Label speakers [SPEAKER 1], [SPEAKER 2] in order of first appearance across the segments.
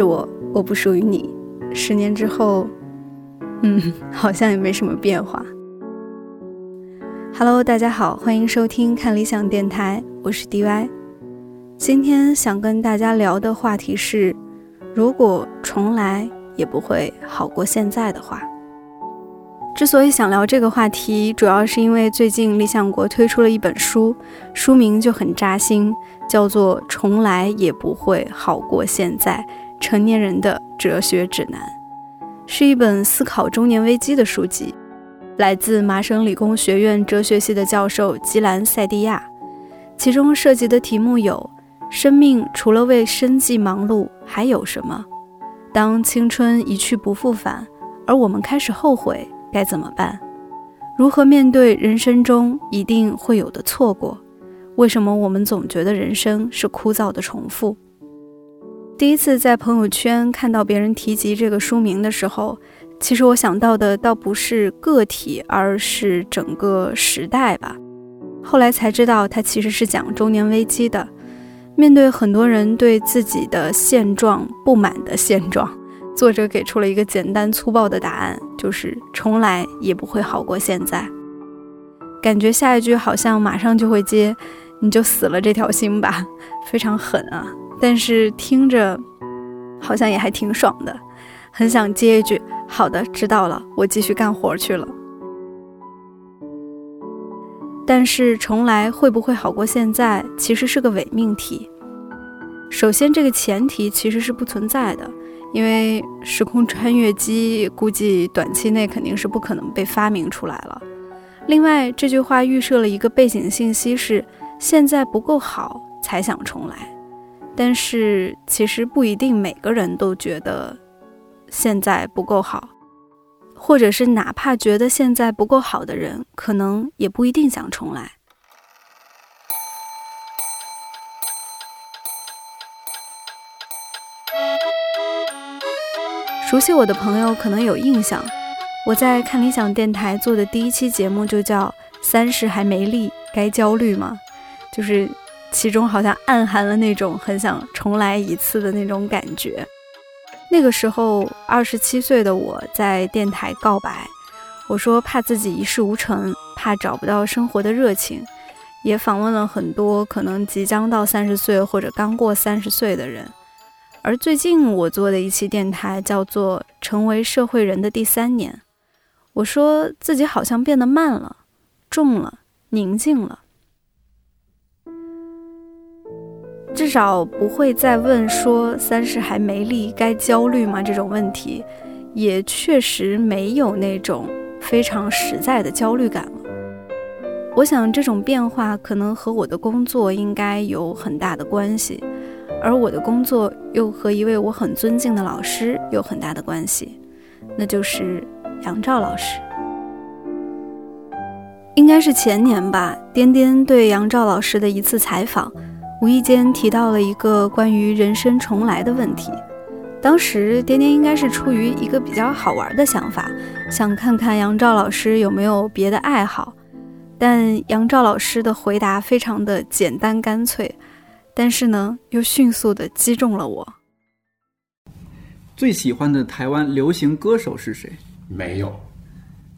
[SPEAKER 1] 你
[SPEAKER 2] 不认识我，我不属于你。十年之后，嗯，好像也没什么变化。Hello，大家好，欢迎收听看理想电台，我是 DY。今天想跟大家聊的话题是，如果重来也不会好过现在的话。之所以想聊这个话题，主要是因为最近理想国推出了一本书，书名就很扎心，叫做《重来也不会好过现在：成年人的哲学指南》，是一本思考中年危机的书籍，来自麻省理工学院哲学系的教授吉兰塞蒂亚。其中涉及的题目有：生命除了为生计忙碌，还有什么？当青春一去不复返，而我们开始后悔。该怎么办？如何面对人生中一定会有的错过？为什么我们总觉得人生是枯燥的重复？第一次在朋友圈看到别人提及这个书名的时候，其实我想到的倒不是个体，而是整个时代吧。后来才知道，它其实是讲中年危机的。面对很多人对自己的现状不满的现状。作者给出了一个简单粗暴的答案，就是重来也不会好过现在。感觉下一句好像马上就会接，你就死了这条心吧，非常狠啊！但是听着好像也还挺爽的，很想接一句好的，知道了，我继续干活去了。但是重来会不会好过现在，其实是个伪命题。首先，这个前提其实是不存在的。因为时空穿越机估计短期内肯定是不可能被发明出来了。另外，这句话预设了一个背景信息是现在不够好才想重来，但是其实不一定每个人都觉得现在不够好，或者是哪怕觉得现在不够好的人，可能也不一定想重来。熟悉我的朋友可能有印象，我在看理想电台做的第一期节目就叫“三十还没立，该焦虑吗？”就是其中好像暗含了那种很想重来一次的那种感觉。那个时候，二十七岁的我在电台告白，我说怕自己一事无成，怕找不到生活的热情，也访问了很多可能即将到三十岁或者刚过三十岁的人。而最近我做的一期电台叫做《成为社会人的第三年》，我说自己好像变得慢了、重了、宁静了，至少不会再问说三十还没立该焦虑吗这种问题，也确实没有那种非常实在的焦虑感了。我想这种变化可能和我的工作应该有很大的关系。而我的工作又和一位我很尊敬的老师有很大的关系，那就是杨照老师。应该是前年吧，颠颠对杨照老师的一次采访，无意间提到了一个关于人生重来的问题。当时颠颠应该是出于一个比较好玩的想法，想看看杨照老师有没有别的爱好，但杨照老师的回答非常的简单干脆。但是呢，又迅速的击中了我。
[SPEAKER 3] 最喜欢的台湾流行歌手是谁？
[SPEAKER 4] 没有，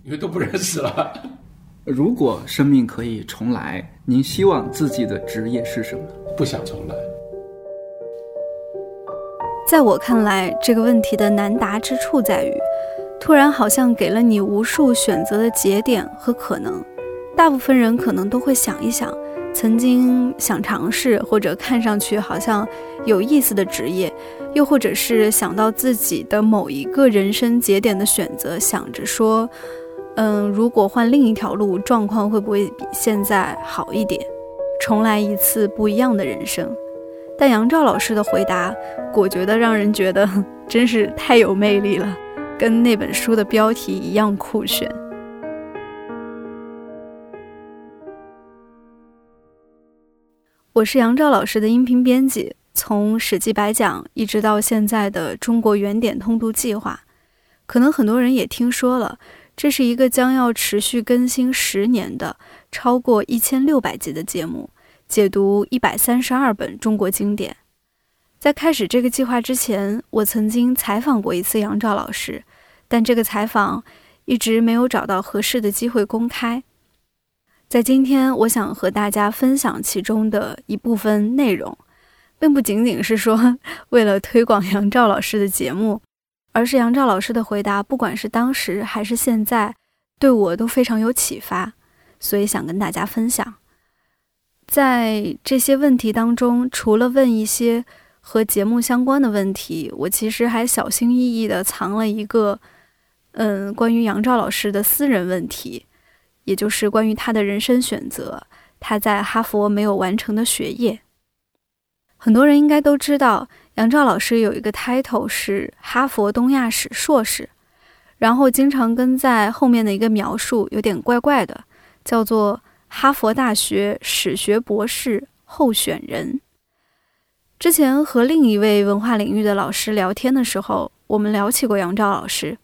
[SPEAKER 4] 因为都不认识了。
[SPEAKER 3] 如果生命可以重来，您希望自己的职业是什么？
[SPEAKER 4] 不想重来。
[SPEAKER 2] 在我看来，这个问题的难答之处在于，突然好像给了你无数选择的节点和可能。大部分人可能都会想一想。曾经想尝试或者看上去好像有意思的职业，又或者是想到自己的某一个人生节点的选择，想着说，嗯，如果换另一条路，状况会不会比现在好一点？重来一次不一样的人生。但杨照老师的回答果决的让人觉得 真是太有魅力了，跟那本书的标题一样酷炫。我是杨照老师的音频编辑，从《史记》白讲一直到现在的《中国原点通读计划》，可能很多人也听说了，这是一个将要持续更新十年的、超过一千六百集的节目，解读一百三十二本中国经典。在开始这个计划之前，我曾经采访过一次杨照老师，但这个采访一直没有找到合适的机会公开。在今天，我想和大家分享其中的一部分内容，并不仅仅是说 为了推广杨照老师的节目，而是杨照老师的回答，不管是当时还是现在，对我都非常有启发，所以想跟大家分享。在这些问题当中，除了问一些。和节目相关的问题，我其实还小心翼翼地藏了一个，嗯，关于杨照老师的私人问题，也就是关于他的人生选择，他在哈佛没有完成的学业。很多人应该都知道，杨照老师有一个 title 是哈佛东亚史硕士，然后经常跟在后面的一个描述有点怪怪的，叫做哈佛大学史学博士候选人。之前和另一位文化领域的老师聊天的时候，我们聊起过杨照老师。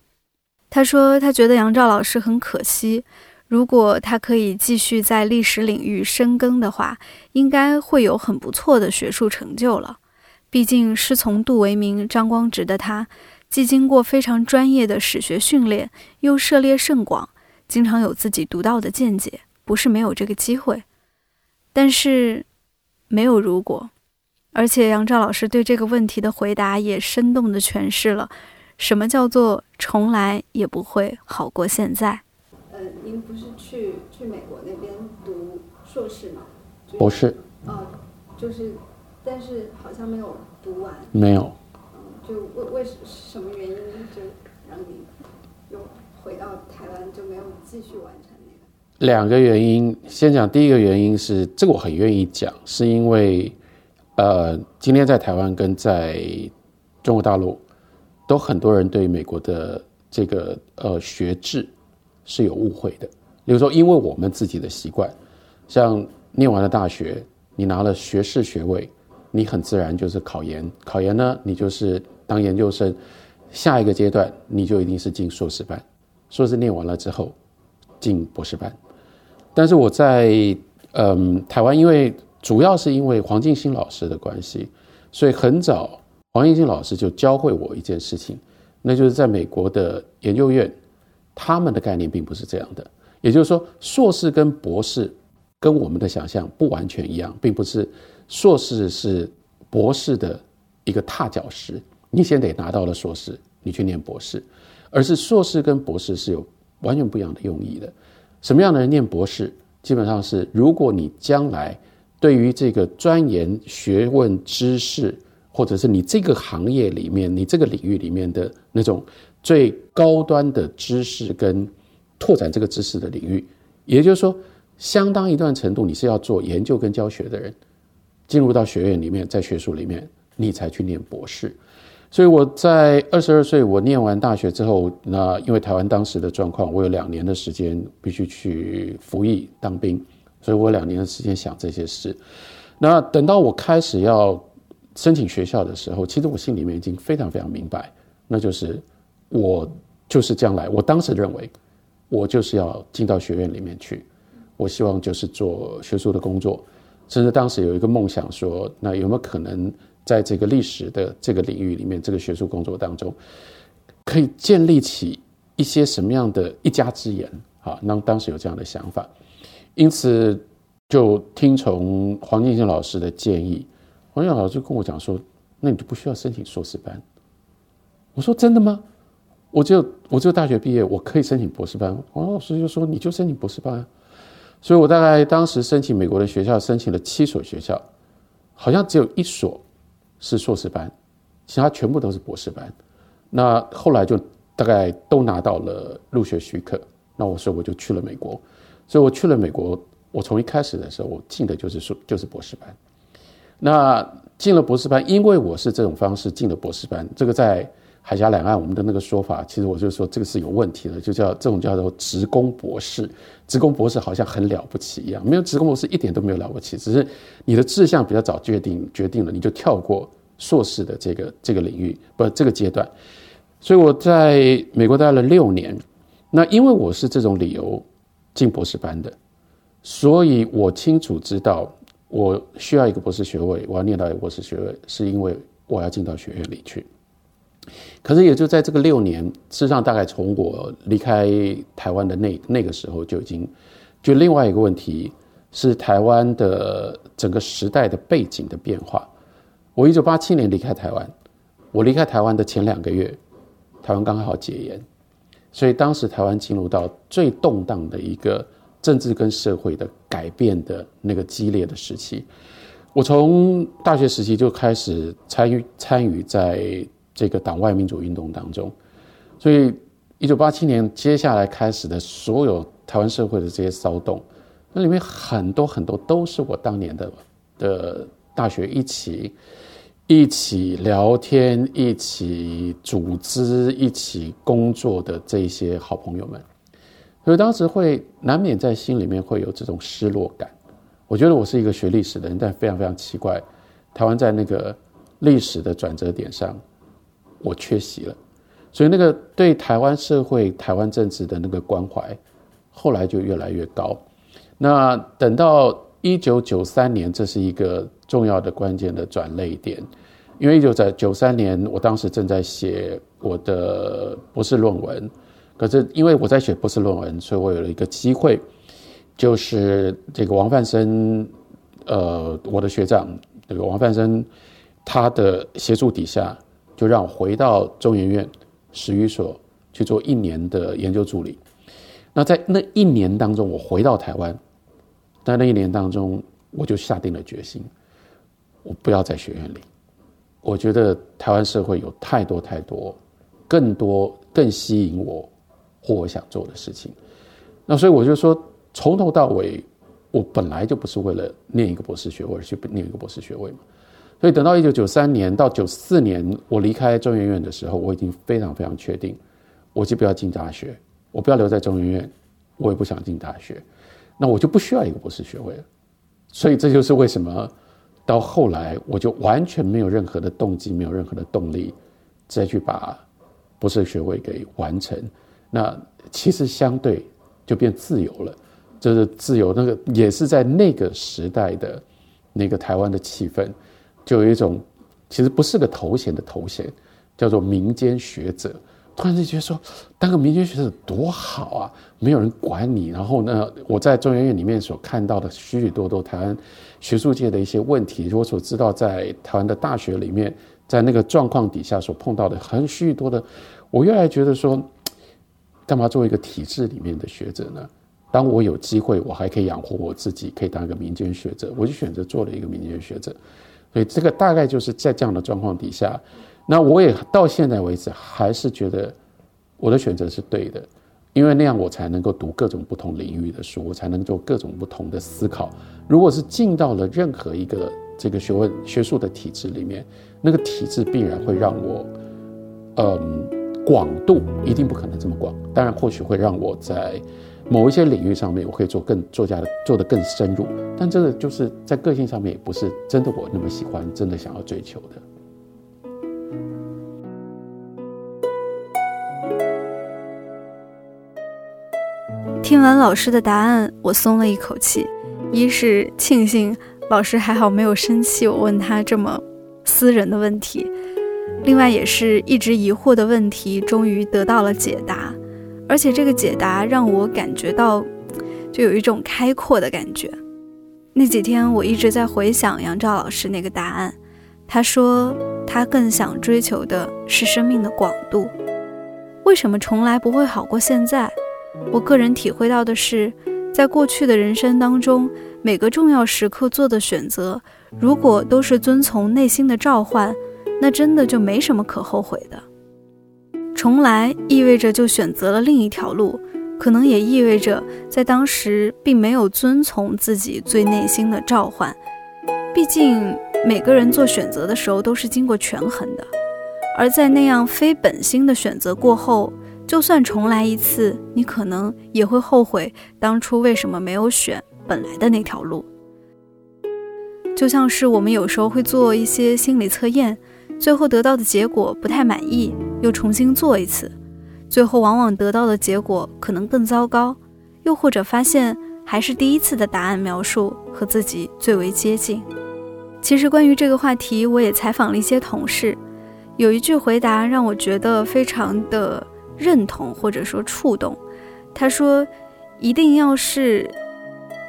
[SPEAKER 2] 他说他觉得杨照老师很可惜，如果他可以继续在历史领域深耕的话，应该会有很不错的学术成就了。毕竟师从杜维明、张光直的他，既经过非常专业的史学训练，又涉猎甚广，经常有自己独到的见解，不是没有这个机会。但是，没有如果。而且杨照老师对这个问题的回答也生动地诠释了什么叫做从来也不会好过现在。
[SPEAKER 5] 呃，您不是去去美国那边读硕士吗？
[SPEAKER 4] 博士。
[SPEAKER 5] 哦，就是，但是好像没有读完。
[SPEAKER 4] 没有。
[SPEAKER 5] 嗯，就为为什么原因就让你又回到台湾就没有继续完成那个？
[SPEAKER 4] 两个原因，先讲第一个原因是这个我很愿意讲，是因为。呃，今天在台湾跟在中国大陆，都很多人对美国的这个呃学制是有误会的。比如说，因为我们自己的习惯，像念完了大学，你拿了学士学位，你很自然就是考研，考研呢，你就是当研究生，下一个阶段你就一定是进硕士班，硕士念完了之后进博士班。但是我在嗯台湾，因为主要是因为黄敬新老师的关系，所以很早黄敬新老师就教会我一件事情，那就是在美国的研究院，他们的概念并不是这样的。也就是说，硕士跟博士跟我们的想象不完全一样，并不是硕士是博士的一个踏脚石，你先得拿到了硕士，你去念博士，而是硕士跟博士是有完全不一样的用意的。什么样的人念博士？基本上是如果你将来对于这个钻研学问知识，或者是你这个行业里面、你这个领域里面的那种最高端的知识跟拓展这个知识的领域，也就是说，相当一段程度你是要做研究跟教学的人，进入到学院里面，在学术里面，你才去念博士。所以我在二十二岁，我念完大学之后，那因为台湾当时的状况，我有两年的时间必须去服役当兵。所以我两年的时间想这些事，那等到我开始要申请学校的时候，其实我心里面已经非常非常明白，那就是我就是将来，我当时认为我就是要进到学院里面去，我希望就是做学术的工作，甚至当时有一个梦想说，那有没有可能在这个历史的这个领域里面，这个学术工作当中，可以建立起一些什么样的一家之言啊？那当时有这样的想法。因此，就听从黄敬新老师的建议，黄敬老师跟我讲说：“那你就不需要申请硕士班。”我说：“真的吗？我就我就大学毕业，我可以申请博士班。”王老师就说：“你就申请博士班啊。”所以，我大概当时申请美国的学校，申请了七所学校，好像只有一所是硕士班，其他全部都是博士班。那后来就大概都拿到了入学许可。那我说我就去了美国。所以我去了美国，我从一开始的时候，我进的就是硕就是博士班。那进了博士班，因为我是这种方式进了博士班，这个在海峡两岸我们的那个说法，其实我就说这个是有问题的，就叫这种叫做职工博士。职工博士好像很了不起一样，没有职工博士一点都没有了不起，只是你的志向比较早决定决定了，你就跳过硕士的这个这个领域，不这个阶段。所以我在美国待了六年。那因为我是这种理由进博士班的，所以我清楚知道我需要一个博士学位，我要念到一个博士学位，是因为我要进到学院里去。可是也就在这个六年，事实上大概从我离开台湾的那那个时候就已经，就另外一个问题是台湾的整个时代的背景的变化。我一九八七年离开台湾，我离开台湾的前两个月，台湾刚好解严。所以当时台湾进入到最动荡的一个政治跟社会的改变的那个激烈的时期。我从大学时期就开始参与参与在这个党外民主运动当中，所以一九八七年接下来开始的所有台湾社会的这些骚动，那里面很多很多都是我当年的的大学一起。一起聊天、一起组织、一起工作的这些好朋友们，所以当时会难免在心里面会有这种失落感。我觉得我是一个学历史的人，但非常非常奇怪，台湾在那个历史的转折点上，我缺席了。所以那个对台湾社会、台湾政治的那个关怀，后来就越来越高。那等到一九九三年，这是一个。重要的关键的转泪点，因为一九在九三年，我当时正在写我的博士论文，可是因为我在写博士论文，所以我有了一个机会，就是这个王范生，呃，我的学长，这个王范生，他的协助底下，就让我回到中研院史语所去做一年的研究助理。那在那一年当中，我回到台湾，在那一年当中，我就下定了决心。我不要在学院里，我觉得台湾社会有太多太多，更多更吸引我或我想做的事情。那所以我就说，从头到尾，我本来就不是为了念一个博士学位而去念一个博士学位嘛。所以等到一九九三年到九四年，我离开中研院的时候，我已经非常非常确定，我就不要进大学，我不要留在中研院，我也不想进大学，那我就不需要一个博士学位了。所以这就是为什么。到后来，我就完全没有任何的动机，没有任何的动力，再去把博士学位给完成。那其实相对就变自由了，就是自由。那个也是在那个时代的那个台湾的气氛，就有一种其实不是个头衔的头衔，叫做民间学者。突然就觉得说，当个民间学者多好啊！没有人管你。然后呢，我在中研院里面所看到的许许多多台湾学术界的一些问题，我所知道在台湾的大学里面，在那个状况底下所碰到的很许许多的，我越来觉得说，干嘛作为一个体制里面的学者呢？当我有机会，我还可以养活我自己，可以当一个民间学者，我就选择做了一个民间学者。所以这个大概就是在这样的状况底下。那我也到现在为止还是觉得我的选择是对的，因为那样我才能够读各种不同领域的书，我才能做各种不同的思考。如果是进到了任何一个这个学问学术的体制里面，那个体制必然会让我，嗯，广度一定不可能这么广。当然，或许会让我在某一些领域上面，我可以做更作家的做得更深入，但这个就是在个性上面也不是真的我那么喜欢，真的想要追求的。
[SPEAKER 2] 听完老师的答案，我松了一口气。一是庆幸老师还好没有生气，我问他这么私人的问题；另外也是一直疑惑的问题，终于得到了解答。而且这个解答让我感觉到，就有一种开阔的感觉。那几天我一直在回想杨照老师那个答案，他说他更想追求的是生命的广度。为什么从来不会好过现在？我个人体会到的是，在过去的人生当中，每个重要时刻做的选择，如果都是遵从内心的召唤，那真的就没什么可后悔的。重来意味着就选择了另一条路，可能也意味着在当时并没有遵从自己最内心的召唤。毕竟每个人做选择的时候都是经过权衡的，而在那样非本心的选择过后。就算重来一次，你可能也会后悔当初为什么没有选本来的那条路。就像是我们有时候会做一些心理测验，最后得到的结果不太满意，又重新做一次，最后往往得到的结果可能更糟糕，又或者发现还是第一次的答案描述和自己最为接近。其实关于这个话题，我也采访了一些同事，有一句回答让我觉得非常的认同或者说触动。他说：“一定要是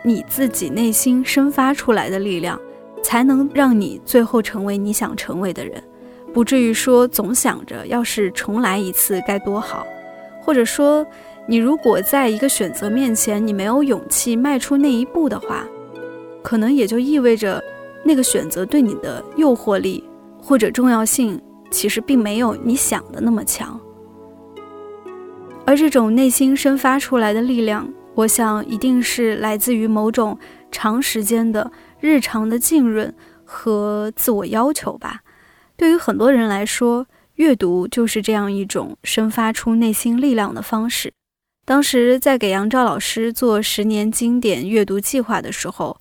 [SPEAKER 2] 你自己内心生发出来的力量，才能让你最后成为你想成为的人。”不至于说总想着要是重来一次该多好，或者说你如果在一个选择面前你没有勇气迈出那一步的话，可能也就意味着那个选择对你的诱惑力或者重要性其实并没有你想的那么强。而这种内心生发出来的力量，我想一定是来自于某种长时间的日常的浸润和自我要求吧。对于很多人来说，阅读就是这样一种生发出内心力量的方式。当时在给杨照老师做十年经典阅读计划的时候，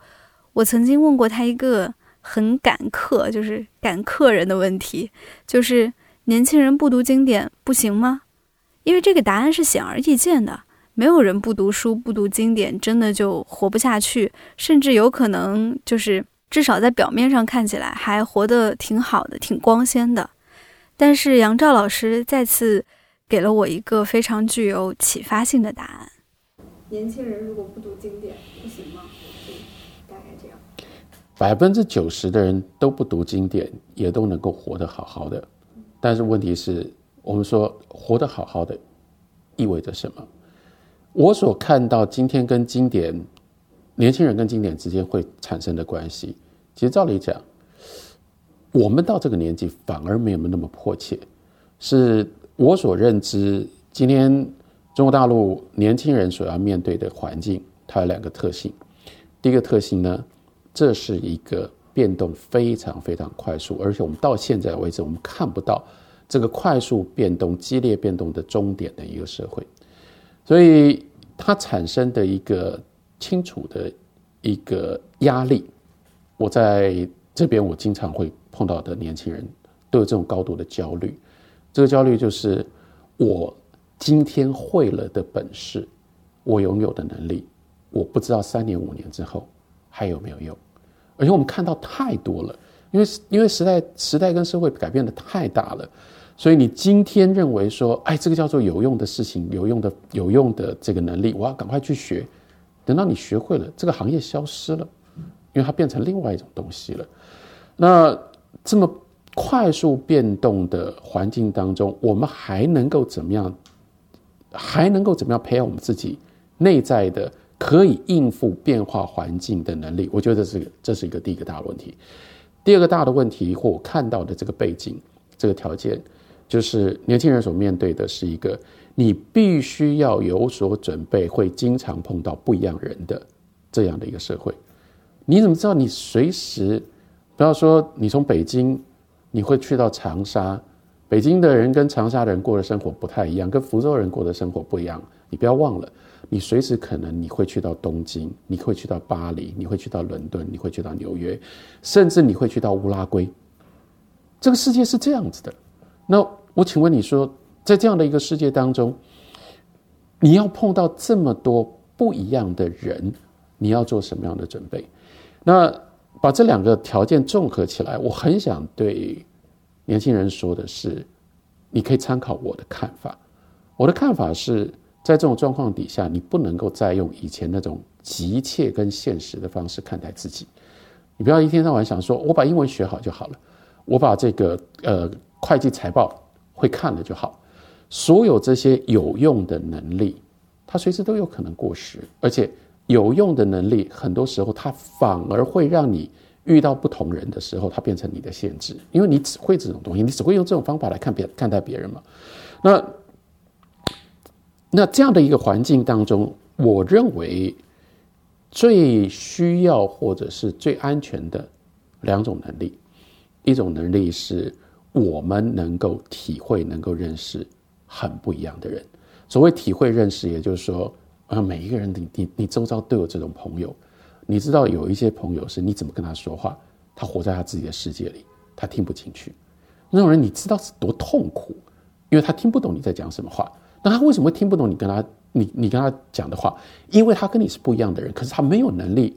[SPEAKER 2] 我曾经问过他一个很赶客，就是赶客人的问题，就是年轻人不读经典不行吗？因为这个答案是显而易见的，没有人不读书、不读经典，真的就活不下去，甚至有可能就是。至少在表面上看起来还活得挺好的，挺光鲜的。但是杨照老师再次给了我一个非常具有启发性的答案：
[SPEAKER 5] 年轻人如果不读经典，不行吗？大概这样。
[SPEAKER 4] 百分之九十的人都不读经典，也都能够活得好好的。但是问题是，我们说活得好好的意味着什么？我所看到今天跟经典。年轻人跟经典之间会产生的关系，其实照理讲，我们到这个年纪反而没有那么迫切。是我所认知，今天中国大陆年轻人所要面对的环境，它有两个特性。第一个特性呢，这是一个变动非常非常快速，而且我们到现在为止，我们看不到这个快速变动、激烈变动的终点的一个社会，所以它产生的一个。清楚的一个压力，我在这边我经常会碰到的年轻人都有这种高度的焦虑。这个焦虑就是我今天会了的本事，我拥有的能力，我不知道三年五年之后还有没有用。而且我们看到太多了，因为因为时代时代跟社会改变的太大了，所以你今天认为说，哎，这个叫做有用的事情，有用的有用的这个能力，我要赶快去学。等到你学会了，这个行业消失了，因为它变成另外一种东西了。那这么快速变动的环境当中，我们还能够怎么样？还能够怎么样培养我们自己内在的可以应付变化环境的能力？我觉得这个这是一个第一个大的问题。第二个大的问题，或我看到的这个背景、这个条件，就是年轻人所面对的是一个。你必须要有所准备，会经常碰到不一样人的这样的一个社会。你怎么知道你随时？不要说你从北京，你会去到长沙，北京的人跟长沙的人过的生活不太一样，跟福州人过的生活不一样。你不要忘了，你随时可能你会去到东京，你会去到巴黎，你会去到伦敦，你会去到纽约，甚至你会去到乌拉圭。这个世界是这样子的。那我请问你说？在这样的一个世界当中，你要碰到这么多不一样的人，你要做什么样的准备？那把这两个条件综合起来，我很想对年轻人说的是：你可以参考我的看法。我的看法是在这种状况底下，你不能够再用以前那种急切跟现实的方式看待自己。你不要一天到晚想说我把英文学好就好了，我把这个呃会计财报会看了就好。所有这些有用的能力，它随时都有可能过时，而且有用的能力，很多时候它反而会让你遇到不同人的时候，它变成你的限制，因为你只会这种东西，你只会用这种方法来看别看待别人嘛。那那这样的一个环境当中，我认为最需要或者是最安全的两种能力，一种能力是我们能够体会、能够认识。很不一样的人，所谓体会认识，也就是说，啊，每一个人，你你你周遭都有这种朋友，你知道有一些朋友是你怎么跟他说话，他活在他自己的世界里，他听不进去，那种人你知道是多痛苦，因为他听不懂你在讲什么话。那他为什么会听不懂你跟他你你跟他讲的话？因为他跟你是不一样的人，可是他没有能力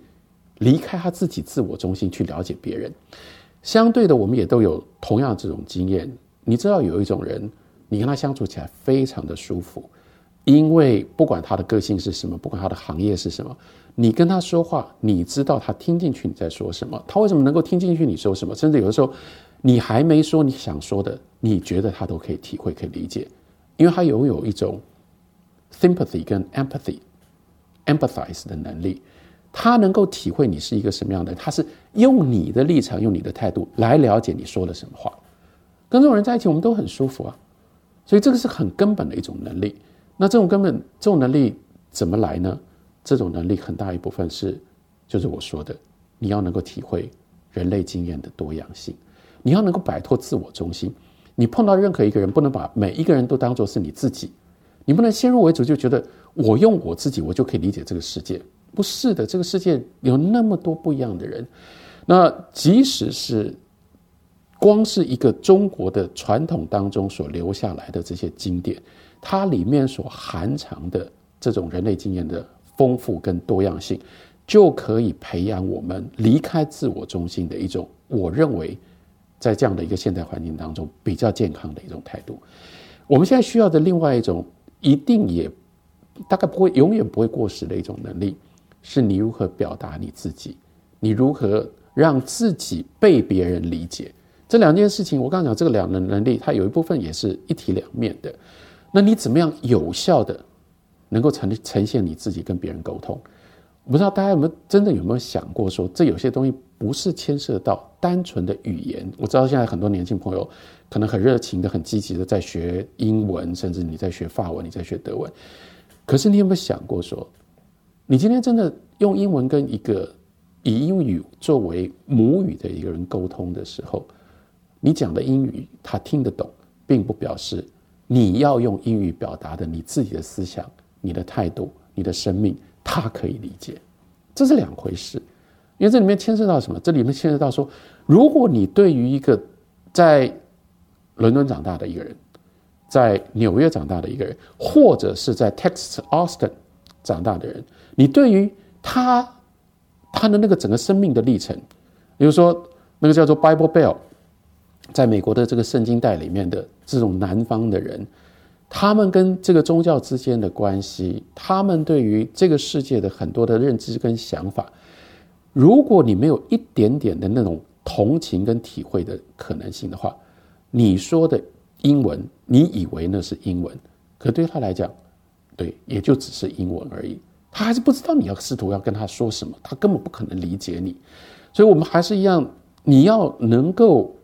[SPEAKER 4] 离开他自己自我中心去了解别人。相对的，我们也都有同样这种经验。你知道有一种人，你跟他相处起来非常的舒服，因为不管他的个性是什么，不管他的行业是什么，你跟他说话，你知道他听进去你在说什么。他为什么能够听进去你说什么？甚至有的时候，你还没说你想说的，你觉得他都可以体会、可以理解，因为他拥有一种 sympathy 跟 empathy、empathize 的能力。他能够体会你是一个什么样的人，他是用你的立场、用你的态度来了解你说了什么话。跟这种人在一起，我们都很舒服啊。所以这个是很根本的一种能力。那这种根本这种能力怎么来呢？这种能力很大一部分是，就是我说的，你要能够体会人类经验的多样性，你要能够摆脱自我中心。你碰到任何一个人，不能把每一个人都当做是你自己，你不能先入为主就觉得我用我自己，我就可以理解这个世界。不是的，这个世界有那么多不一样的人。那即使是光是一个中国的传统当中所留下来的这些经典，它里面所含藏的这种人类经验的丰富跟多样性，就可以培养我们离开自我中心的一种，我认为在这样的一个现代环境当中比较健康的一种态度。我们现在需要的另外一种，一定也大概不会永远不会过时的一种能力。是你如何表达你自己，你如何让自己被别人理解，这两件事情，我刚讲这个两能能力，它有一部分也是一体两面的。那你怎么样有效的能够呈呈现你自己跟别人沟通？我不知道大家有没有真的有没有想过，说这有些东西不是牵涉到单纯的语言。我知道现在很多年轻朋友可能很热情的、很积极的在学英文，甚至你在学法文、你在学德文，可是你有没有想过说？你今天真的用英文跟一个以英语作为母语的一个人沟通的时候，你讲的英语他听得懂，并不表示你要用英语表达的你自己的思想、你的态度、你的生命，他可以理解，这是两回事。因为这里面牵涉到什么？这里面牵涉到说，如果你对于一个在伦敦长大的一个人，在纽约长大的一个人，或者是在 Texas Austin 长大的人。你对于他他的那个整个生命的历程，比如说那个叫做 Bible Bell，在美国的这个圣经带里面的这种南方的人，他们跟这个宗教之间的关系，他们对于这个世界的很多的认知跟想法，如果你没有一点点的那种同情跟体会的可能性的话，你说的英文，你以为那是英文，可对他来讲，对，也就只是英文而已。他还是不知道你要试图要跟他说什么，他根本不可能理解你，所以我们还是一样，你要能够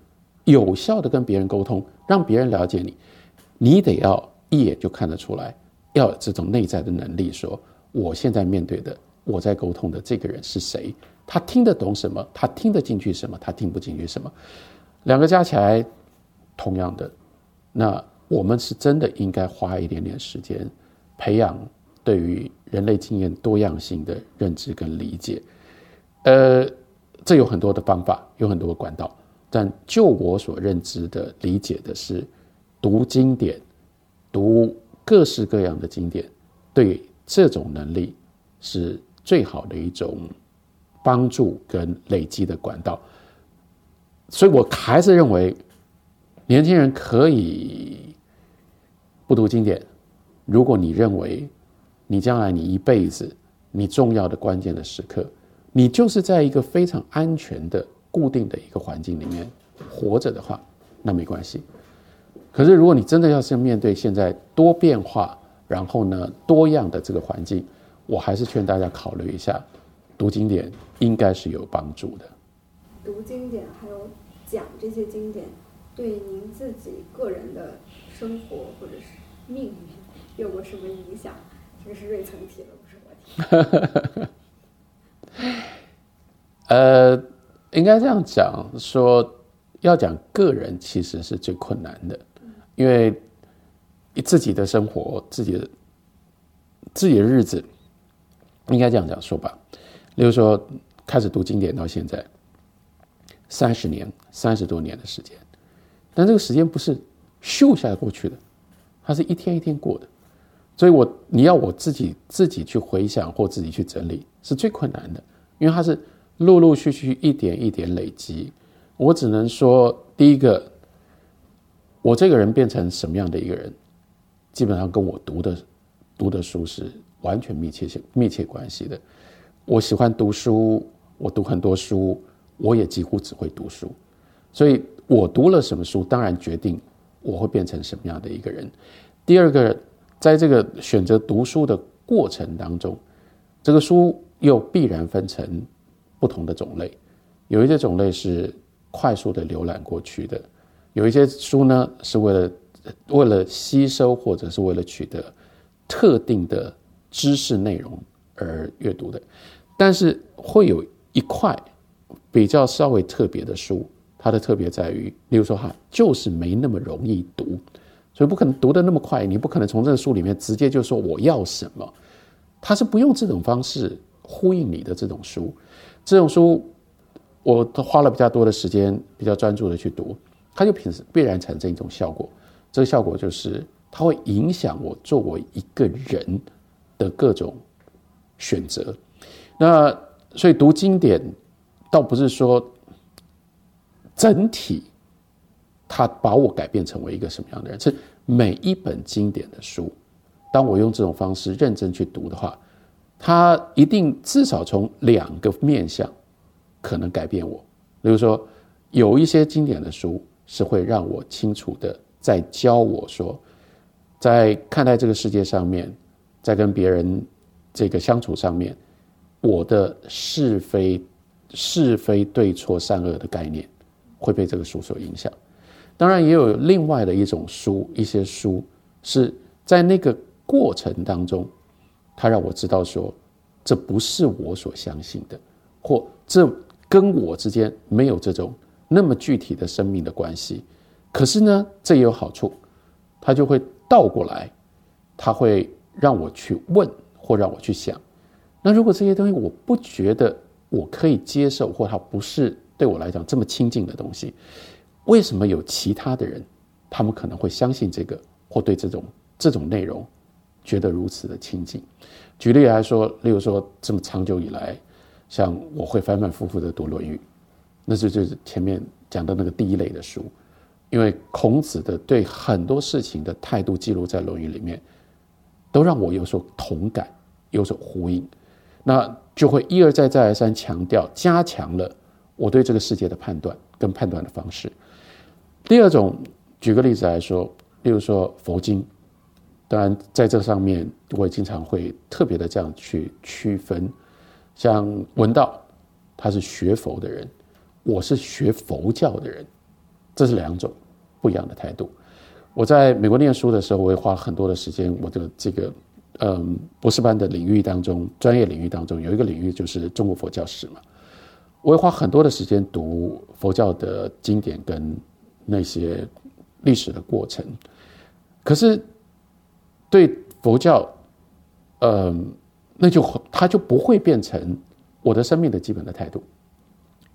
[SPEAKER 4] 有效的跟别人沟通，让别人了解你，你得要一眼就看得出来，要有这种内在的能力，说我现在面对的，我在沟通的这个人是谁，他听得懂什么，他听得进去什么，他听不进去什么，两个加起来，同样的，那我们是真的应该花一点点时间培养。对于人类经验多样性的认知跟理解，呃，这有很多的方法，有很多的管道。但就我所认知的理解的是，读经典，读各式各样的经典，对这种能力是最好的一种帮助跟累积的管道。所以我还是认为，年轻人可以不读经典，如果你认为。你将来，你一辈子，你重要的关键的时刻，你就是在一个非常安全的、固定的一个环境里面活着的话，那没关系。可是，如果你真的要是面对现在多变化，然后呢多样的这个环境，我还是劝大家考虑一下，读经典应该是有帮助的。
[SPEAKER 5] 读经典还有讲这些经典，对您自己个人的生活或者是命运有过什么影响？这是瑞层提的，不是我提。
[SPEAKER 4] 呃，应该这样讲，说要讲个人其实是最困难的，因为自己的生活、自己的自己的日子，应该这样讲说吧。例如说，开始读经典到现在三十年、三十多年的时间，但这个时间不是咻下过去的，它是一天一天过的。所以我你要我自己自己去回想或自己去整理是最困难的，因为它是陆陆续续一点一点累积。我只能说，第一个，我这个人变成什么样的一个人，基本上跟我读的读的书是完全密切密切关系的。我喜欢读书，我读很多书，我也几乎只会读书。所以我读了什么书，当然决定我会变成什么样的一个人。第二个。在这个选择读书的过程当中，这个书又必然分成不同的种类。有一些种类是快速的浏览过去的，有一些书呢是为了为了吸收或者是为了取得特定的知识内容而阅读的。但是会有一块比较稍微特别的书，它的特别在于，例如说哈，就是没那么容易读。所以不可能读得那么快，你不可能从这个书里面直接就说我要什么，他是不用这种方式呼应你的这种书，这种书我都花了比较多的时间，比较专注的去读，它就平时必然产生一种效果，这个效果就是它会影响我作为一个人的各种选择。那所以读经典，倒不是说整体。他把我改变成为一个什么样的人？是每一本经典的书，当我用这种方式认真去读的话，它一定至少从两个面向可能改变我。比如说，有一些经典的书是会让我清楚的在教我说，在看待这个世界上面，在跟别人这个相处上面，我的是非是非对错善恶的概念会被这个书所影响。当然也有另外的一种书，一些书是在那个过程当中，他让我知道说，这不是我所相信的，或这跟我之间没有这种那么具体的生命的关系。可是呢，这也有好处，他就会倒过来，他会让我去问或让我去想。那如果这些东西我不觉得我可以接受，或它不是对我来讲这么亲近的东西。为什么有其他的人，他们可能会相信这个，或对这种这种内容觉得如此的亲近？举例来说，例如说，这么长久以来，像我会反反复复的读《论语》，那就就是前面讲的那个第一类的书，因为孔子的对很多事情的态度记录在《论语》里面，都让我有所同感，有所呼应，那就会一而再再而三强调，加强了我对这个世界的判断跟判断的方式。第二种，举个例子来说，例如说佛经，当然在这上面，我也经常会特别的这样去区分，像文道，他是学佛的人，我是学佛教的人，这是两种不一样的态度。我在美国念书的时候，我也花很多的时间，我的这个嗯博士班的领域当中，专业领域当中有一个领域就是中国佛教史嘛，我也花很多的时间读佛教的经典跟。那些历史的过程，可是对佛教，嗯，那就它就不会变成我的生命的基本的态度。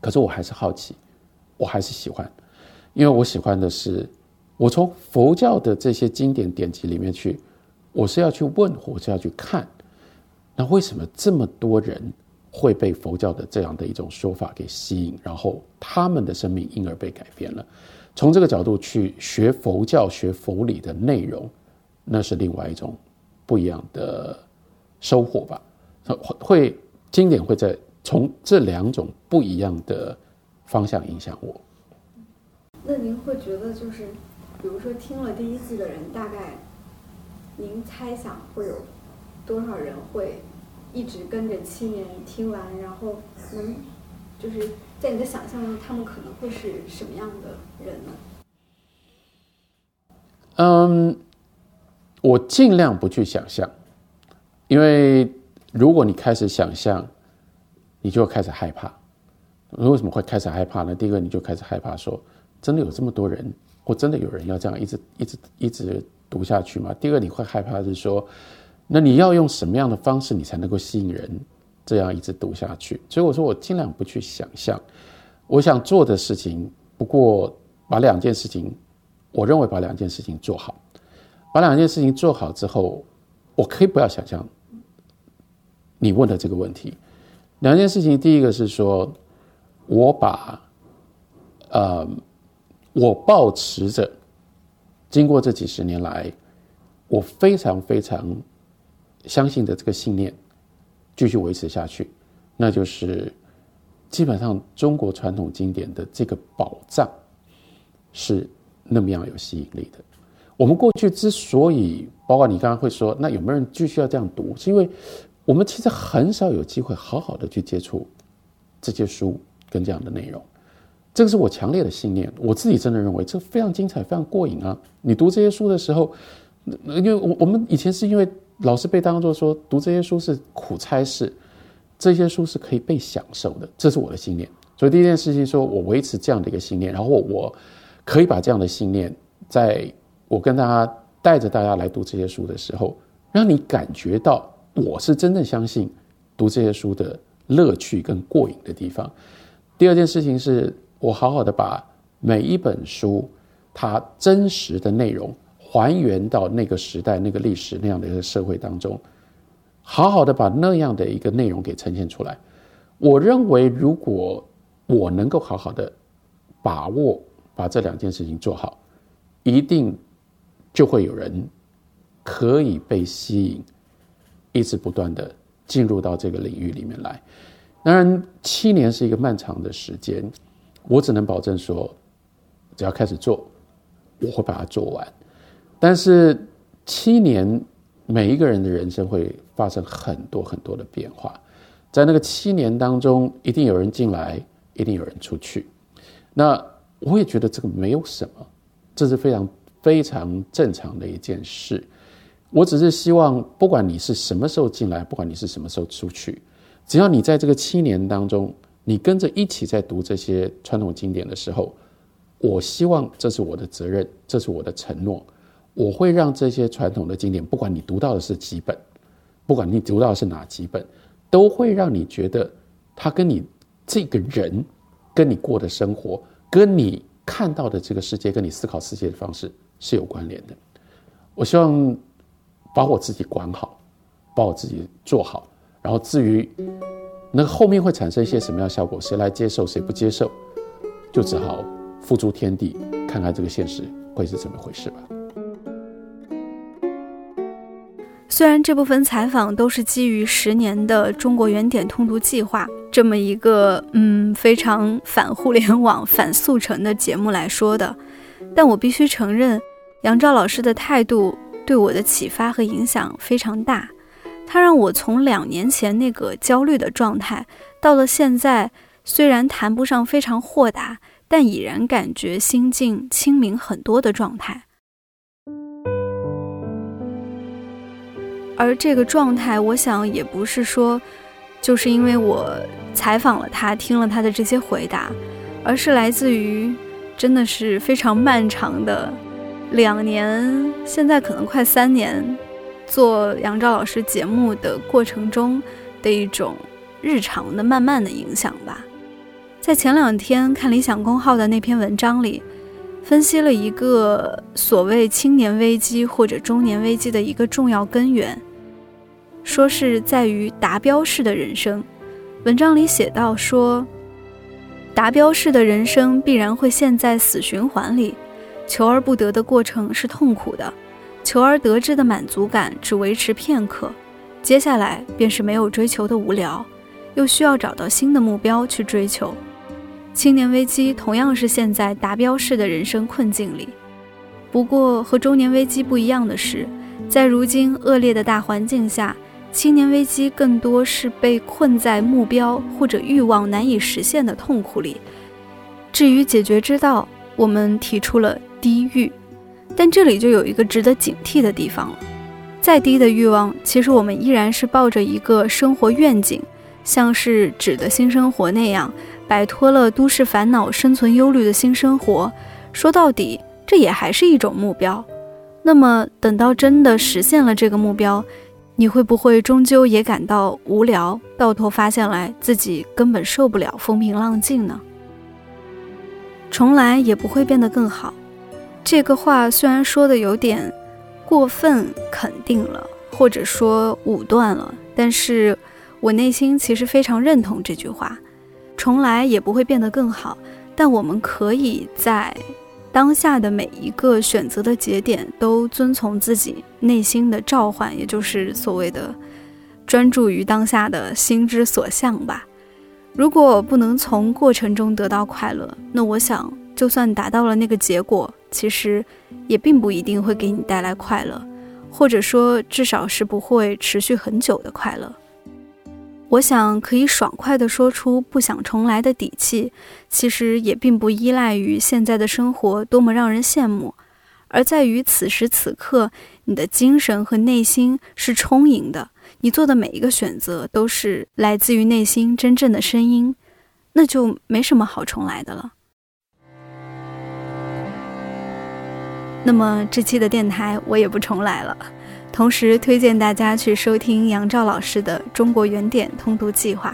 [SPEAKER 4] 可是我还是好奇，我还是喜欢，因为我喜欢的是，我从佛教的这些经典典籍里面去，我是要去问，我是要去看，那为什么这么多人会被佛教的这样的一种说法给吸引，然后他们的生命因而被改变了？从这个角度去学佛教、学佛理的内容，那是另外一种不一样的收获吧。会经典会在从这两种不一样的方向影响我。
[SPEAKER 5] 那您会觉得，就是比如说听了第一季的人，大概您猜想会有多少人会一直跟着七年听完，然后能就是？在你的想象中，他们可能会是什么样的人呢？
[SPEAKER 4] 嗯，我尽量不去想象，因为如果你开始想象，你就开始害怕。为什么会开始害怕呢？第一个，你就开始害怕说，真的有这么多人，或真的有人要这样一直一直一直读下去吗？第二个，你会害怕是说，那你要用什么样的方式，你才能够吸引人？这样一直读下去，所以我说我尽量不去想象，我想做的事情，不过把两件事情，我认为把两件事情做好。把两件事情做好之后，我可以不要想象你问的这个问题。两件事情，第一个是说，我把，呃，我保持着，经过这几十年来，我非常非常相信的这个信念，继续维持下去，那就是基本上中国传统经典的这个宝藏是那么样有吸引力的。我们过去之所以，包括你刚刚会说，那有没有人继续要这样读？是因为我们其实很少有机会好好的去接触这些书跟这样的内容。这个是我强烈的信念，我自己真的认为这非常精彩，非常过瘾啊！你读这些书的时候，因为我我们以前是因为老是被当做说读这些书是苦差事，这些书是可以被享受的，这是我的信念。所以第一件事情，说我维持这样的一个信念，然后我可以把这样的信念，在我跟大家带着大家来读这些书的时候，让你感觉到我是真正相信读这些书的乐趣跟过瘾的地方。第二件事情是我好好的把每一本书它真实的内容还原到那个时代、那个历史那样的一个社会当中，好好的把那样的一个内容给呈现出来。我认为，如果我能够好好的把握把这两件事情做好，一定。就会有人可以被吸引，一直不断的进入到这个领域里面来。当然，七年是一个漫长的时间，我只能保证说，只要开始做，我会把它做完。但是七年，每一个人的人生会发生很多很多的变化，在那个七年当中，一定有人进来，一定有人出去。那我也觉得这个没有什么，这是非常。非常正常的一件事，我只是希望，不管你是什么时候进来，不管你是什么时候出去，只要你在这个七年当中，你跟着一起在读这些传统经典的时候，我希望这是我的责任，这是我的承诺，我会让这些传统的经典，不管你读到的是几本，不管你读到的是哪几本，都会让你觉得他跟你这个人，跟你过的生活，跟你看到的这个世界，跟你思考世界的方式。是有关联的。我希望把我自己管好，把我自己做好，然后至于那后面会产生一些什么样效果，谁来接受，谁不接受，就只好付诸天地，看看这个现实会是怎么回事吧。
[SPEAKER 2] 虽然这部分采访都是基于十年的中国原点通读计划这么一个嗯非常反互联网、反速成的节目来说的，但我必须承认。杨照老师的态度对我的启发和影响非常大，他让我从两年前那个焦虑的状态，到了现在虽然谈不上非常豁达，但已然感觉心境清明很多的状态。而这个状态，我想也不是说，就是因为我采访了他，听了他的这些回答，而是来自于真的是非常漫长的。两年，现在可能快三年，做杨照老师节目的过程中的一种日常的慢慢的影响吧。在前两天看理想公号的那篇文章里，分析了一个所谓青年危机或者中年危机的一个重要根源，说是在于达标式的人生。文章里写到说，达标式的人生必然会陷在死循环里。求而不得的过程是痛苦的，求而得之的满足感只维持片刻，接下来便是没有追求的无聊，又需要找到新的目标去追求。青年危机同样是陷在达标式的人生困境里，不过和中年危机不一样的是，在如今恶劣的大环境下，青年危机更多是被困在目标或者欲望难以实现的痛苦里。至于解决之道，我们提出了。低欲，但这里就有一个值得警惕的地方了。再低的欲望，其实我们依然是抱着一个生活愿景，像是《纸的新生活》那样，摆脱了都市烦恼、生存忧虑的新生活。说到底，这也还是一种目标。那么，等到真的实现了这个目标，你会不会终究也感到无聊？到头发现来，自己根本受不了风平浪静呢？重来也不会变得更好。这个话虽然说的有点过分肯定了，或者说武断了，但是我内心其实非常认同这句话：重来也不会变得更好，但我们可以在当下的每一个选择的节点都遵从自己内心的召唤，也就是所谓的专注于当下的心之所向吧。如果不能从过程中得到快乐，那我想，就算达到了那个结果，其实也并不一定会给你带来快乐，或者说，至少是不会持续很久的快乐。我想可以爽快地说出不想重来的底气，其实也并不依赖于现在的生活多么让人羡慕，而在于此时此刻你的精神和内心是充盈的。你做的每一个选择都是来自于内心真正的声音，那就没什么好重来的了。那么这期的电台我也不重来了，同时推荐大家去收听杨照老师的《中国原点通读计划》。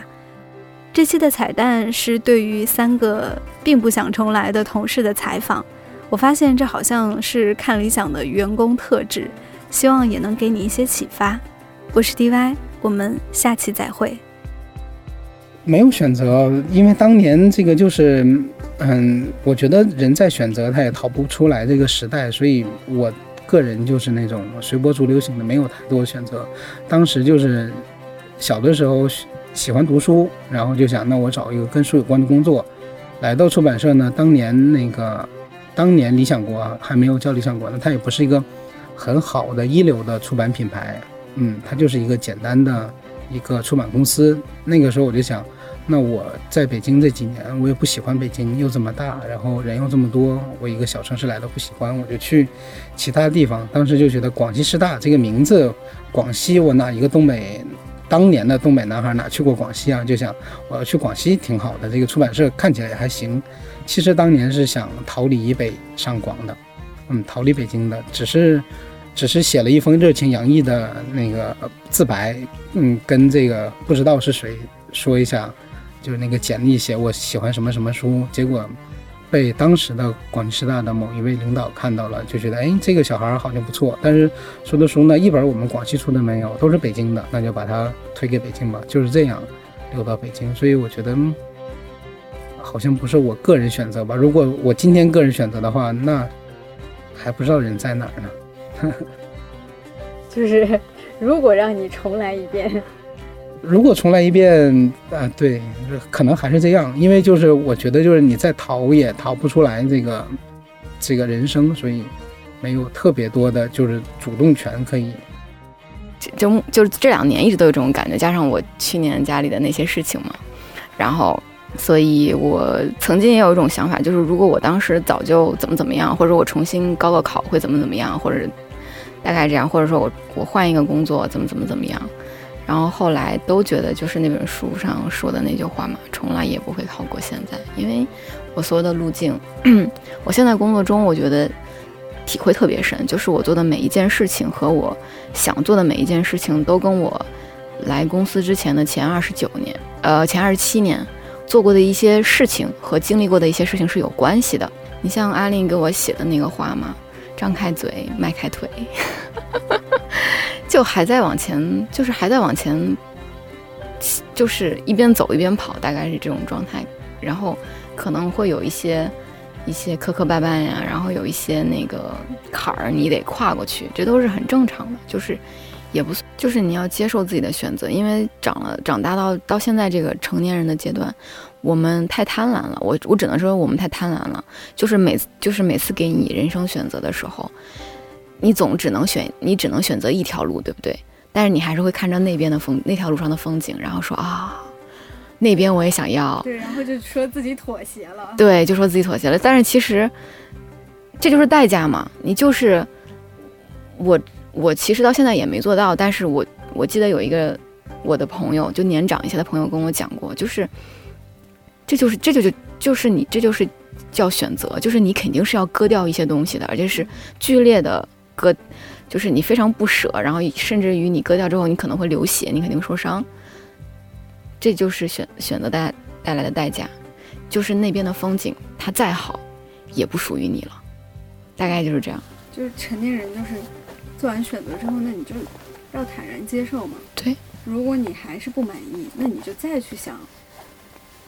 [SPEAKER 2] 这期的彩蛋是对于三个并不想重来的同事的采访，我发现这好像是看理想的员工特质，希望也能给你一些启发。我是 DY，我们下期再会。
[SPEAKER 6] 没有选择，因为当年这个就是，嗯，我觉得人在选择，他也逃不出来这个时代，所以我个人就是那种随波逐流型的，没有太多选择。当时就是小的时候喜欢读书，然后就想，那我找一个跟书有关的工作。来到出版社呢，当年那个，当年理想国还没有叫理想国呢，它也不是一个很好的一流的出版品牌。嗯，它就是一个简单的一个出版公司。那个时候我就想，那我在北京这几年，我也不喜欢北京，又这么大，然后人又这么多，我一个小城市来的不喜欢，我就去其他地方。当时就觉得广西师大这个名字，广西我哪一个东北当年的东北男孩哪去过广西啊？就想我要去广西挺好的，这个出版社看起来也还行。其实当年是想逃离北上广的，嗯，逃离北京的，只是。只是写了一封热情洋溢的那个自白，嗯，跟这个不知道是谁说一下，就是那个简历写我喜欢什么什么书，结果被当时的广西师大的某一位领导看到了，就觉得哎，这个小孩好像不错，但是说的书呢一本我们广西出的没有，都是北京的，那就把它推给北京吧，就是这样留到北京。所以我觉得好像不是我个人选择吧，如果我今天个人选择的话，那还不知道人在哪儿呢。
[SPEAKER 5] 就是，如果让你重来一遍，
[SPEAKER 6] 如果重来一遍，啊，对，可能还是这样，因为就是我觉得就是你再逃也逃不出来这个这个人生，所以没有特别多的就是主动权可以。
[SPEAKER 7] 就就是这两年一直都有这种感觉，加上我去年家里的那些事情嘛，然后。所以我曾经也有一种想法，就是如果我当时早就怎么怎么样，或者我重新高个考会怎么怎么样，或者大概这样，或者说我我换一个工作怎么怎么怎么样，然后后来都觉得就是那本书上说的那句话嘛，从来也不会好过现在，因为我所有的路径，我现在工作中我觉得体会特别深，就是我做的每一件事情和我想做的每一件事情都跟我来公司之前的前二十九年，呃，前二十七年。做过的一些事情和经历过的一些事情是有关系的。你像阿令给我写的那个话嘛，张开嘴，迈开腿，就还在往前，就是还在往前，就是一边走一边跑，大概是这种状态。然后可能会有一些一些磕磕绊绊呀，然后有一些那个坎儿你得跨过去，这都是很正常的。就是。也不算，就是你要接受自己的选择，因为长了长大到到现在这个成年人的阶段，我们太贪婪了。我我只能说我们太贪婪了。就是每就是每次给你人生选择的时候，你总只能选你只能选择一条路，对不对？但是你还是会看着那边的风那条路上的风景，然后说啊，那边我也想要。
[SPEAKER 5] 对，然后就说自己妥协了。
[SPEAKER 7] 对，就说自己妥协了。但是其实这就是代价嘛。你就是我。我其实到现在也没做到，但是我我记得有一个我的朋友，就年长一些的朋友跟我讲过，就是这就是这就就就是你这就是叫选择，就是你肯定是要割掉一些东西的，而且是剧烈的割，就是你非常不舍，然后甚至于你割掉之后，你可能会流血，你肯定受伤，这就是选选择带带来的代价，就是那边的风景它再好，也不属于你了，大概就是这样。
[SPEAKER 5] 就是成年人就是做完选择之后，那你就要坦然接受嘛。
[SPEAKER 7] 对，
[SPEAKER 5] 如果你还是不满意，那你就再去想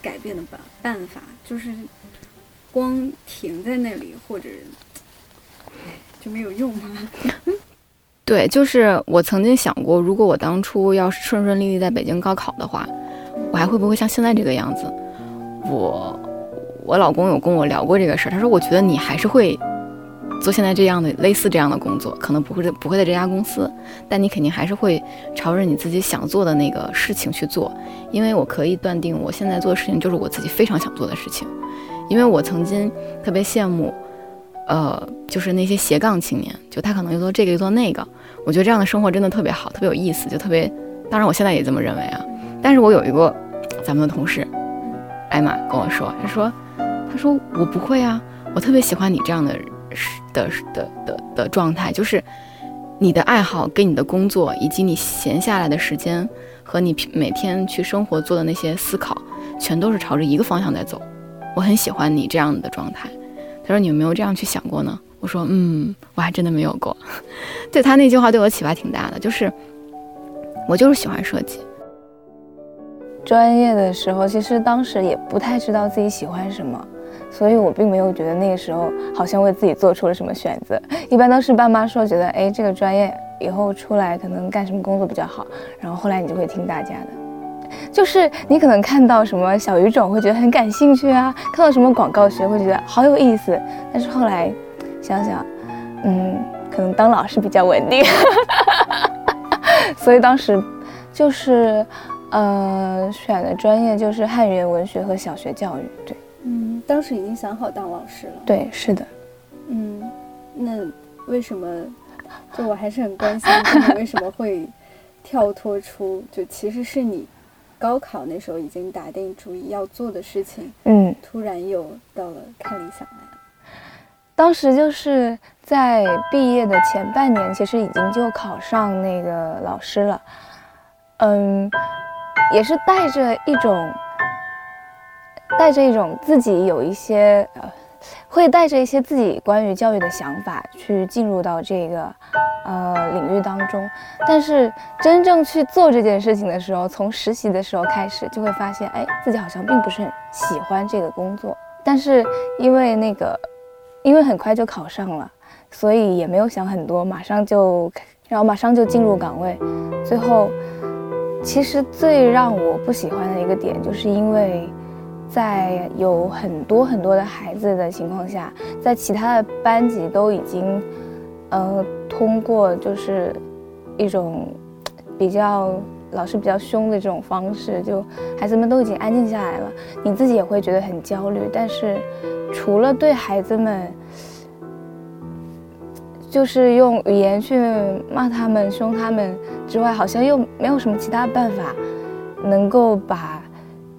[SPEAKER 5] 改变的办办法，就是光停在那里或者就没有用嘛。
[SPEAKER 7] 对，就是我曾经想过，如果我当初要是顺顺利利在北京高考的话，我还会不会像现在这个样子？我我老公有跟我聊过这个事儿，他说我觉得你还是会做现在这样的类似这样的工作，可能不会不会在这家公司，但你肯定还是会朝着你自己想做的那个事情去做，因为我可以断定我现在做的事情就是我自己非常想做的事情，因为我曾经特别羡慕。呃，就是那些斜杠青年，就他可能又做这个又做那个，我觉得这样的生活真的特别好，特别有意思，就特别。当然，我现在也这么认为啊。但是我有一个咱们的同事，艾玛跟我说，他说，他说我不会啊，我特别喜欢你这样的的的的的状态，就是你的爱好跟你的工作，以及你闲下来的时间和你每天去生活做的那些思考，全都是朝着一个方向在走。我很喜欢你这样的状态。他说：“你有没有这样去想过呢？”我说：“嗯，我还真的没有过。”对他那句话对我启发挺大的，就是我就是喜欢设计。
[SPEAKER 8] 专业的时候，其实当时也不太知道自己喜欢什么，所以我并没有觉得那个时候好像为自己做出了什么选择。一般都是爸妈说，觉得哎，这个专业以后出来可能干什么工作比较好，然后后来你就会听大家的。就是你可能看到什么小语种会觉得很感兴趣啊，看到什么广告学会觉得好有意思，但是后来想想，嗯，可能当老师比较稳定，所以当时就是呃选的专业就是汉语言文学和小学教育。对，
[SPEAKER 5] 嗯，当时已经想好当老师了。
[SPEAKER 8] 对，是的。
[SPEAKER 5] 嗯，那为什么？就我还是很关心，你为什么会跳脱出？就其实是你。高考那时候已经打定主意要做的事情，
[SPEAKER 8] 嗯，
[SPEAKER 5] 突然又到了看理想来。
[SPEAKER 8] 当时就是在毕业的前半年，其实已经就考上那个老师了，嗯，也是带着一种，带着一种自己有一些呃。会带着一些自己关于教育的想法去进入到这个，呃领域当中，但是真正去做这件事情的时候，从实习的时候开始，就会发现，哎，自己好像并不是很喜欢这个工作。但是因为那个，因为很快就考上了，所以也没有想很多，马上就，然后马上就进入岗位。最后，其实最让我不喜欢的一个点，就是因为。在有很多很多的孩子的情况下，在其他的班级都已经，呃，通过就是一种比较老师比较凶的这种方式，就孩子们都已经安静下来了，你自己也会觉得很焦虑。但是，除了对孩子们，就是用语言去骂他们、凶他们之外，好像又没有什么其他办法能够把。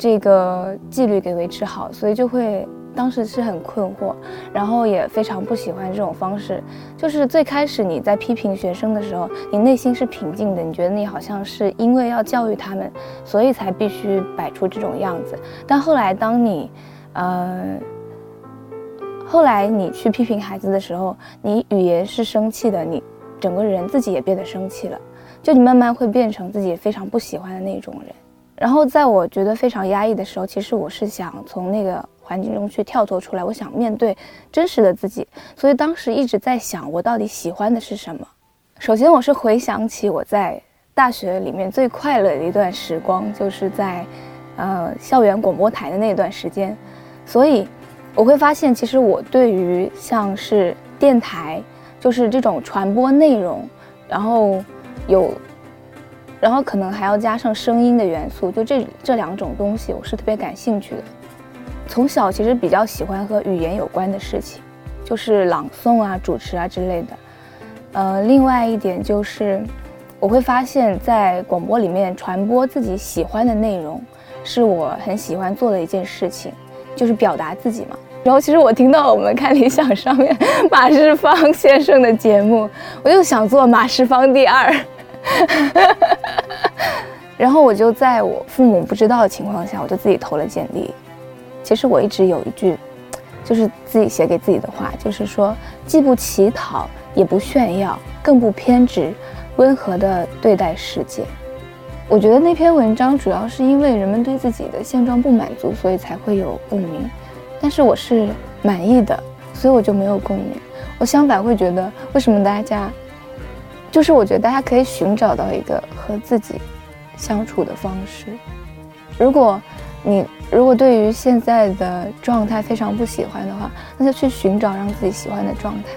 [SPEAKER 8] 这个纪律给维持好，所以就会当时是很困惑，然后也非常不喜欢这种方式。就是最开始你在批评学生的时候，你内心是平静的，你觉得你好像是因为要教育他们，所以才必须摆出这种样子。但后来当你，呃，后来你去批评孩子的时候，你语言是生气的，你整个人自己也变得生气了，就你慢慢会变成自己非常不喜欢的那种人。然后在我觉得非常压抑的时候，其实我是想从那个环境中去跳脱出来，我想面对真实的自己。所以当时一直在想，我到底喜欢的是什么。首先，我是回想起我在大学里面最快乐的一段时光，就是在，呃，校园广播台的那段时间。所以，我会发现，其实我对于像是电台，就是这种传播内容，然后有。然后可能还要加上声音的元素，就这这两种东西，我是特别感兴趣的。从小其实比较喜欢和语言有关的事情，就是朗诵啊、主持啊之类的。呃，另外一点就是，我会发现，在广播里面传播自己喜欢的内容，是我很喜欢做的一件事情，就是表达自己嘛。然后其实我听到我们看理想上面马世芳先生的节目，我就想做马世芳第二。然后我就在我父母不知道的情况下，我就自己投了简历。其实我一直有一句，就是自己写给自己的话，就是说既不乞讨，也不炫耀，更不偏执，温和的对待世界。我觉得那篇文章主要是因为人们对自己的现状不满足，所以才会有共鸣。但是我是满意的，所以我就没有共鸣。我相反会觉得，为什么大家，就是我觉得大家可以寻找到一个和自己相处的方式。如果你如果对于现在的状态非常不喜欢的话，那就去寻找让自己喜欢的状态。